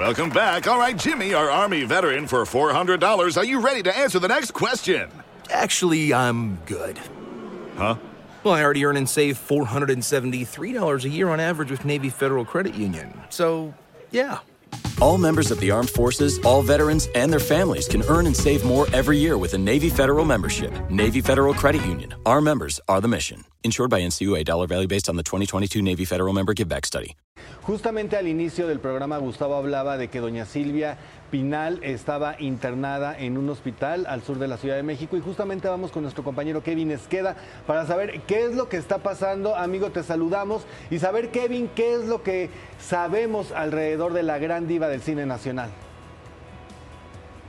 Welcome back. All right, Jimmy, our Army veteran, for $400. Are you ready to answer the next question? Actually, I'm good. Huh? Well, I already earn and save $473 a year on average with Navy Federal Credit Union. So, yeah. All members of the armed forces, all veterans, and their families can earn and save more every year with a Navy Federal membership. Navy Federal Credit Union. Our members are the mission. Insured by NCUA. Dollar value based on the 2022 Navy Federal Member Give Back Study. Justamente al inicio del programa Gustavo hablaba de que doña Silvia Pinal estaba internada en un hospital al sur de la Ciudad de México y justamente vamos con nuestro compañero Kevin Esqueda para saber qué es lo que está pasando. Amigo, te saludamos y saber, Kevin, qué es lo que sabemos alrededor de la gran diva del cine nacional.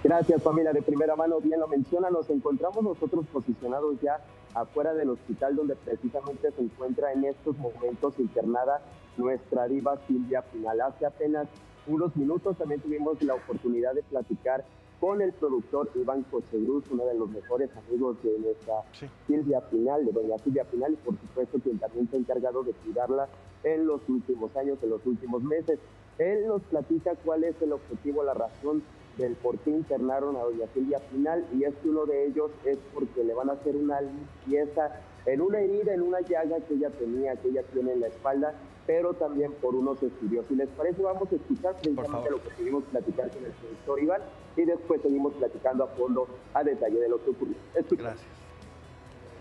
Gracias, familia. De primera mano, bien lo menciona, nos encontramos nosotros posicionados ya afuera del hospital donde precisamente se encuentra en estos momentos internada nuestra diva Silvia Pinal. Hace apenas unos minutos también tuvimos la oportunidad de platicar con el productor Iván Cochegruz, uno de los mejores amigos de nuestra Silvia Pinal, de doña Silvia Pinal, y por supuesto quien también se ha encargado de cuidarla en los últimos años, en los últimos meses. Él nos platica cuál es el objetivo, la razón del por qué internaron a doña Silvia Pinal y es que uno de ellos es porque le van a hacer una limpieza en una herida, en una llaga que ella tenía, que ella tiene en la espalda, pero también por unos estudios. Si les parece, vamos a escuchar precisamente lo que pudimos platicar con el productor Iván y después seguimos platicando a fondo a detalle de lo que ocurrió. Gracias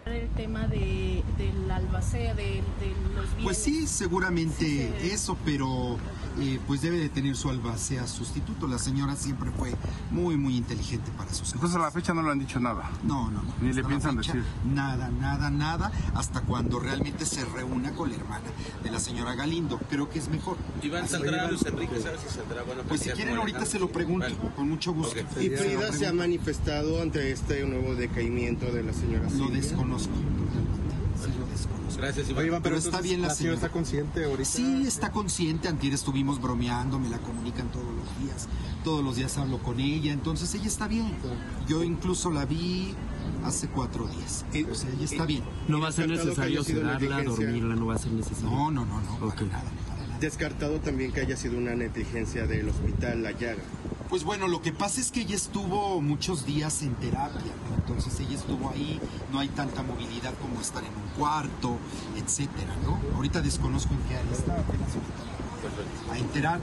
el tema de, albacea, de, de los bienes. Pues sí, seguramente eso, pero eh, pues debe de tener su albacea sustituto. La señora siempre fue muy, muy inteligente para sus Entonces a la fecha no le han dicho nada. No, no, no. Ni le piensan decir. Nada, nada, nada, hasta cuando realmente se reúna con la hermana de la señora Galindo. Creo que es mejor. Iván saldrá, Luis Enrique, ¿sabes si saldrá? Bueno, pues si quieren ahorita se lo pregunto, con mucho gusto. Okay. ¿Y Frida se ha manifestado ante este nuevo decaimiento de la señora Lo desconozco. Gracias, Iván. Iván pero está bien la, señora. está consciente ahorita? Sí, está consciente. Antier estuvimos bromeando, me la comunican todos los días. Todos los días hablo con ella, entonces ella está bien. Yo incluso la vi hace cuatro días. O sea, ella está bien. No va a ser necesario sedarla, dormirla, no va a ser necesario. No, no, no, no. Okay. Para nada, para nada. Descartado también que haya sido una negligencia del hospital La Llaga. Pues bueno, lo que pasa es que ella estuvo muchos días en terapia, ¿no? entonces ella estuvo ahí, no hay tanta movilidad como estar en un cuarto, etcétera, ¿no? Ahorita desconozco en qué área está, apenas a enterar.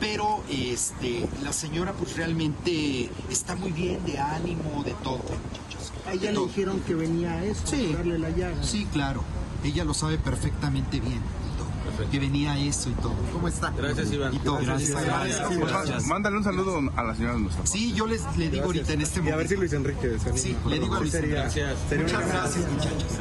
Pero este, la señora pues realmente está muy bien de ánimo, de todo, muchachos. A ella le dijeron que venía a eso, sí, a darle la llaga. Sí, claro. Ella lo sabe perfectamente bien que venía eso y todo. ¿Cómo está? Gracias, Iván. Y todo. Gracias. Gracias. Gracias. Gracias. Mándale un saludo a la señora Mustafa. Sí, yo les, le digo ahorita en este momento. Y a ver si Luis Enrique se Sí, le digo a Luis Enrique. Gracias. Muchas gracias, muchachos.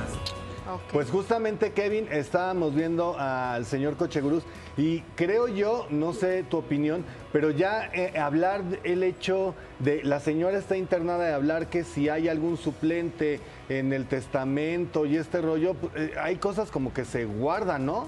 Pues justamente, Kevin, estábamos viendo al señor Cocheguruz y creo yo, no sé tu opinión, pero ya eh, hablar el hecho de la señora está internada de hablar que si hay algún suplente en el testamento y este rollo, eh, hay cosas como que se guardan, ¿no?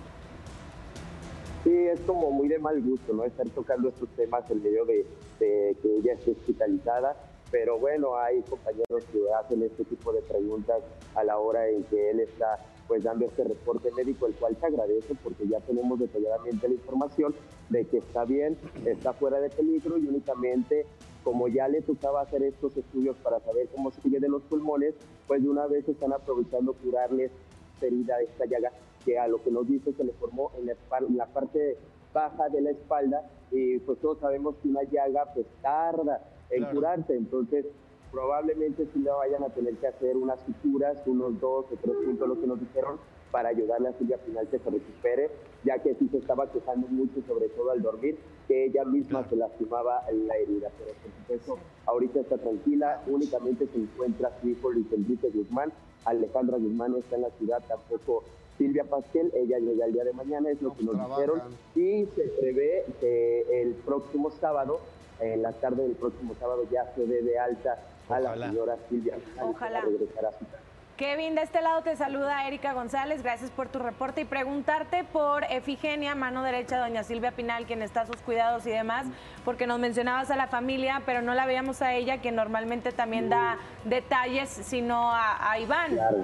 Es como muy de mal gusto, ¿no? Estar tocando estos temas en medio de, de que ella esté hospitalizada pero bueno, hay compañeros que hacen este tipo de preguntas a la hora en que él está pues dando este reporte médico, el cual se agradece porque ya tenemos detalladamente la información de que está bien, está fuera de peligro y únicamente como ya le tocaba hacer estos estudios para saber cómo sigue de los pulmones, pues de una vez están aprovechando curarles esta herida, esta llaga, que a lo que nos dice se le formó en la, en la parte baja de la espalda y pues todos sabemos que una llaga pues tarda en claro. curarse, entonces probablemente sí le vayan a tener que hacer unas suturas, unos dos o tres puntos, lo que nos dijeron, para ayudarle a Silvia Pinal que se recupere, ya que sí se estaba quejando mucho, sobre todo al dormir, que ella misma claro. se lastimaba en la herida, pero por supuesto ahorita está tranquila, únicamente se encuentra su hijo Luis Enrique Guzmán, Alejandra Guzmán no está en la ciudad, tampoco Silvia Pasquel, ella llega el día de mañana, es lo no, que nos trabajan. dijeron, y se prevé que el próximo sábado en la tarde del próximo sábado ya se dé de alta a Ojalá. la señora Silvia Ojalá. para regresar a su casa. Kevin, de este lado te saluda Erika González, gracias por tu reporte y preguntarte por Efigenia, mano derecha de doña Silvia Pinal, quien está a sus cuidados y demás, porque nos mencionabas a la familia, pero no la veíamos a ella, que normalmente también da detalles, sino a, a Iván. Claro.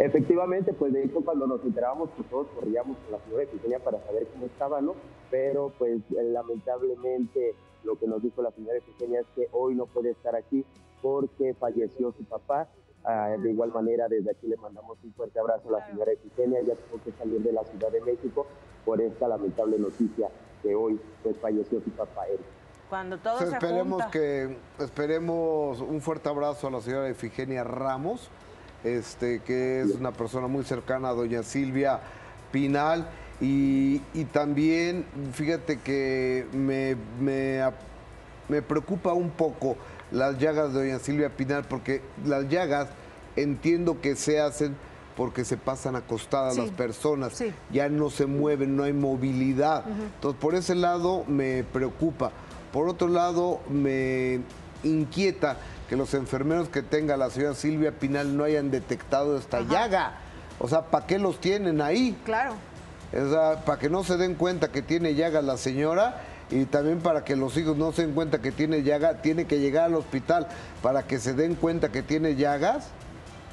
Efectivamente, pues de hecho cuando nos enterábamos, pues todos corríamos con la señora Efigenia para saber cómo estaba, ¿no? Pero pues lamentablemente lo que nos dijo la señora Efigenia es que hoy no puede estar aquí porque falleció su papá. Ah, de igual manera, desde aquí le mandamos un fuerte abrazo a la señora Efigenia, ya tuvo que salir de la Ciudad de México por esta lamentable noticia que hoy pues falleció su papá Eric. Cuando todo se esperemos junta. que esperemos un fuerte abrazo a la señora Efigenia Ramos, este que es una persona muy cercana a doña Silvia Pinal y, y también fíjate que me, me, me preocupa un poco las llagas de doña Silvia Pinal porque las llagas entiendo que se hacen porque se pasan acostadas Sí, las personas, sí. ya no se mueven, no hay movilidad. Entonces, por ese lado me preocupa. Por otro lado, me inquieta que los enfermeros que tenga la señora Silvia Pinal no hayan detectado esta llaga. O sea, ¿para qué los tienen ahí? Claro. O sea, para que no se den cuenta que tiene llaga la señora y también para que los hijos no se den cuenta que tiene llaga, tiene que llegar al hospital para que se den cuenta que tiene llagas.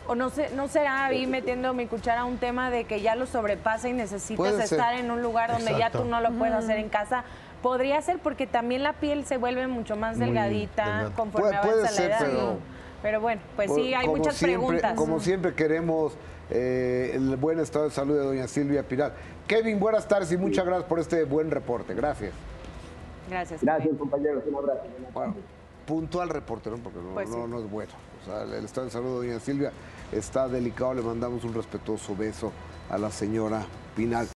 O no, sé, no será ahí metiendo mi cuchara a un tema de que ya lo sobrepasa y necesitas Puede ser. estar en un lugar donde ya tú no lo puedes Ujú. hacer en casa. Podría ser porque también la piel se vuelve mucho más delgadita conforme Puede- puede avanza la ser, edad. pero- Pero bueno, pues sí, hay muchas siempre- preguntas. Como siempre queremos eh, el buen estado de salud de doña Silvia Pinal. Kevin, buenas tardes y muchas gracias por este buen reporte. Gracias. Gracias. Gracias, compañeros. Un abrazo. Bueno, puntual reporte, ¿no? Porque no, Pues sí. no, no es bueno. O sea, el estado de salud de doña Silvia está delicado. Le mandamos un respetuoso beso a la señora Pinal.